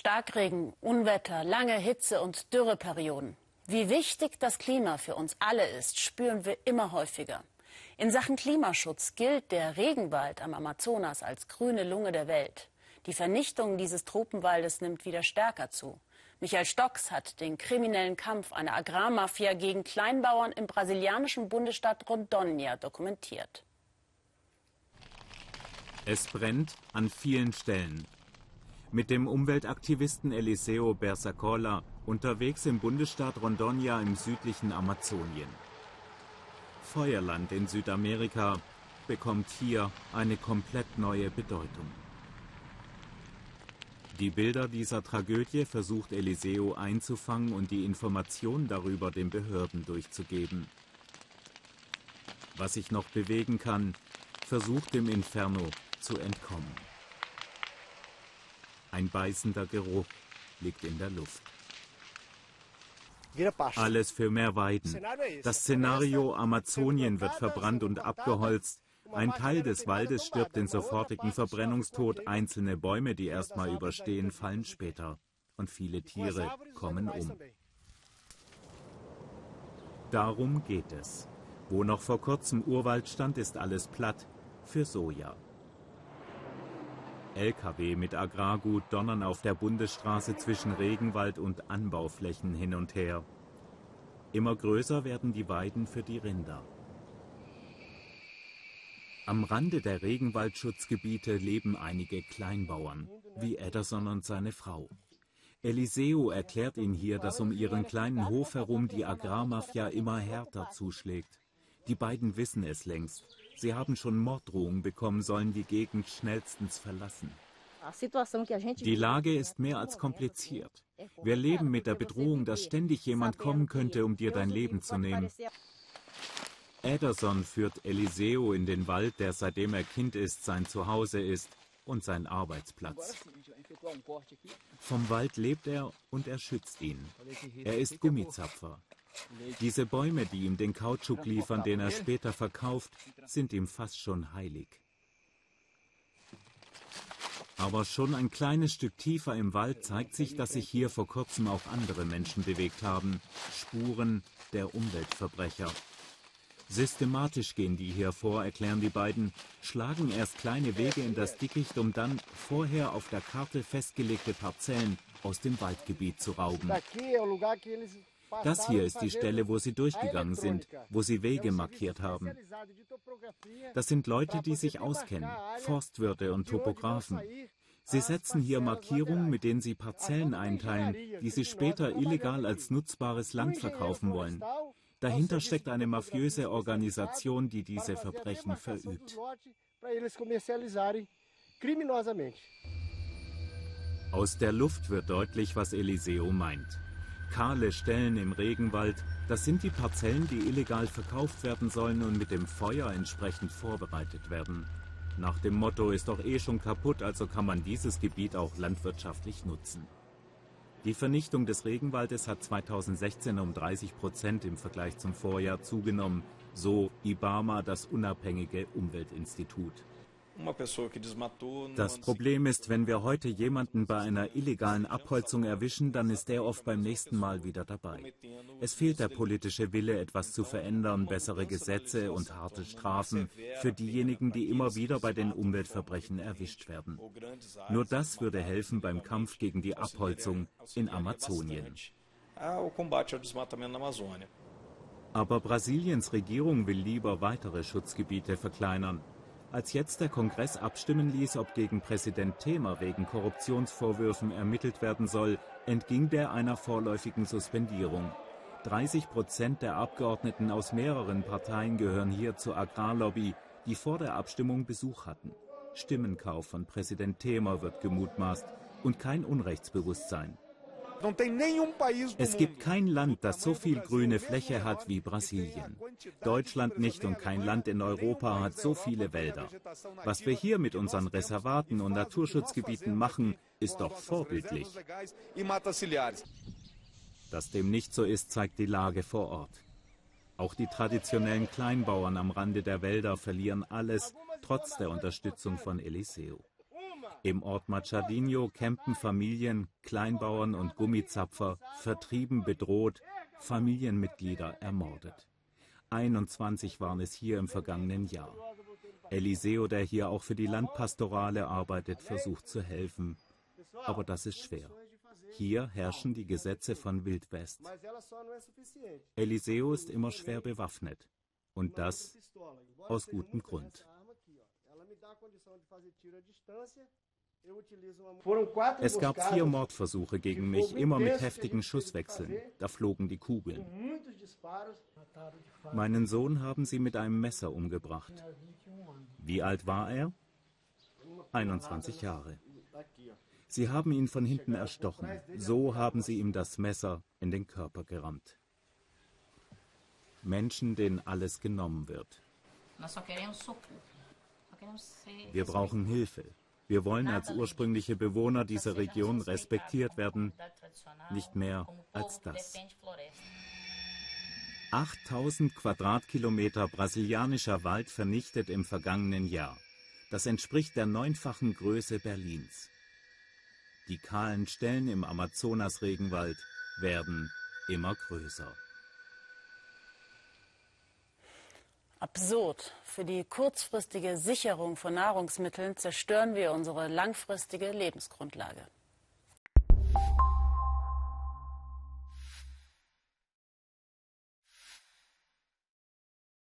Starkregen, Unwetter, lange Hitze und Dürreperioden. Wie wichtig das Klima für uns alle ist, spüren wir immer häufiger. In Sachen Klimaschutz gilt der Regenwald am Amazonas als grüne Lunge der Welt. Die Vernichtung dieses Tropenwaldes nimmt wieder stärker zu. Michael Stocks hat den kriminellen Kampf einer Agrarmafia gegen Kleinbauern im brasilianischen Bundesstaat Rondônia dokumentiert. Es brennt an vielen Stellen. Mit dem Umweltaktivisten Eliseo Bersacola unterwegs im Bundesstaat Rondônia im südlichen Amazonien. Feuerland in Südamerika bekommt hier eine komplett neue Bedeutung. Die Bilder dieser Tragödie versucht Eliseo einzufangen und die Information darüber den Behörden durchzugeben. Was sich noch bewegen kann, versucht dem Inferno zu entkommen. Ein beißender Geruch liegt in der Luft. Alles für mehr Weiden. Das Szenario Amazonien wird verbrannt und abgeholzt. Ein Teil des Waldes stirbt den sofortigen Verbrennungstod. Einzelne Bäume, die erstmal überstehen, fallen später. Und viele Tiere kommen um. Darum geht es. Wo noch vor kurzem Urwald stand, ist alles platt für Soja. Lkw mit Agrargut donnern auf der Bundesstraße zwischen Regenwald und Anbauflächen hin und her. Immer größer werden die Weiden für die Rinder. Am Rande der Regenwaldschutzgebiete leben einige Kleinbauern, wie Ederson und seine Frau. Eliseo erklärt ihnen hier, dass um ihren kleinen Hof herum die Agrarmafia immer härter zuschlägt. Die beiden wissen es längst. Sie haben schon Morddrohungen bekommen, sollen die Gegend schnellstens verlassen. Die Lage ist mehr als kompliziert. Wir leben mit der Bedrohung, dass ständig jemand kommen könnte, um dir dein Leben zu nehmen. Ederson führt Eliseo in den Wald, der seitdem er Kind ist, sein Zuhause ist und sein Arbeitsplatz. Vom Wald lebt er und er schützt ihn. Er ist Gummizapfer. Diese Bäume, die ihm den Kautschuk liefern, den er später verkauft, sind ihm fast schon heilig. Aber schon ein kleines Stück tiefer im Wald zeigt sich, dass sich hier vor kurzem auch andere Menschen bewegt haben. Spuren der Umweltverbrecher. Systematisch gehen die hier vor, erklären die beiden, schlagen erst kleine Wege in das Dickicht, um dann vorher auf der Karte festgelegte Parzellen aus dem Waldgebiet zu rauben. Das hier ist die Stelle, wo sie durchgegangen sind, wo sie Wege markiert haben. Das sind Leute, die sich auskennen, Forstwirte und Topografen. Sie setzen hier Markierungen, mit denen sie Parzellen einteilen, die sie später illegal als nutzbares Land verkaufen wollen. Dahinter steckt eine mafiöse Organisation, die diese Verbrechen verübt. Aus der Luft wird deutlich, was Eliseo meint. Kahle Stellen im Regenwald, das sind die Parzellen, die illegal verkauft werden sollen und mit dem Feuer entsprechend vorbereitet werden. Nach dem Motto ist doch eh schon kaputt, also kann man dieses Gebiet auch landwirtschaftlich nutzen. Die Vernichtung des Regenwaldes hat 2016 um 30 Prozent im Vergleich zum Vorjahr zugenommen, so IBAMA, das unabhängige Umweltinstitut. Das Problem ist, wenn wir heute jemanden bei einer illegalen Abholzung erwischen, dann ist der oft beim nächsten Mal wieder dabei. Es fehlt der politische Wille, etwas zu verändern, bessere Gesetze und harte Strafen für diejenigen, die immer wieder bei den Umweltverbrechen erwischt werden. Nur das würde helfen beim Kampf gegen die Abholzung in Amazonien. Aber Brasiliens Regierung will lieber weitere Schutzgebiete verkleinern. Als jetzt der Kongress abstimmen ließ, ob gegen Präsident Temer wegen Korruptionsvorwürfen ermittelt werden soll, entging der einer vorläufigen Suspendierung. 30 Prozent der Abgeordneten aus mehreren Parteien gehören hier zur Agrarlobby, die vor der Abstimmung Besuch hatten. Stimmenkauf von Präsident Temer wird gemutmaßt und kein Unrechtsbewusstsein. Es gibt kein Land, das so viel grüne Fläche hat wie Brasilien. Deutschland nicht und kein Land in Europa hat so viele Wälder. Was wir hier mit unseren Reservaten und Naturschutzgebieten machen, ist doch vorbildlich. Dass dem nicht so ist, zeigt die Lage vor Ort. Auch die traditionellen Kleinbauern am Rande der Wälder verlieren alles, trotz der Unterstützung von Eliseo. Im Ort Machadinho campen Familien, Kleinbauern und Gummizapfer, vertrieben, bedroht, Familienmitglieder ermordet. 21 waren es hier im vergangenen Jahr. Eliseo, der hier auch für die Landpastorale arbeitet, versucht zu helfen. Aber das ist schwer. Hier herrschen die Gesetze von Wildwest. Eliseo ist immer schwer bewaffnet. Und das aus gutem Grund. Es gab vier Mordversuche gegen mich, immer mit heftigen Schusswechseln. Da flogen die Kugeln. Meinen Sohn haben sie mit einem Messer umgebracht. Wie alt war er? 21 Jahre. Sie haben ihn von hinten erstochen. So haben sie ihm das Messer in den Körper gerammt. Menschen, denen alles genommen wird. Wir brauchen Hilfe. Wir wollen als ursprüngliche Bewohner dieser Region respektiert werden, nicht mehr als das. 8000 Quadratkilometer brasilianischer Wald vernichtet im vergangenen Jahr. Das entspricht der neunfachen Größe Berlins. Die kahlen Stellen im Amazonas-Regenwald werden immer größer. Absurd. Für die kurzfristige Sicherung von Nahrungsmitteln zerstören wir unsere langfristige Lebensgrundlage.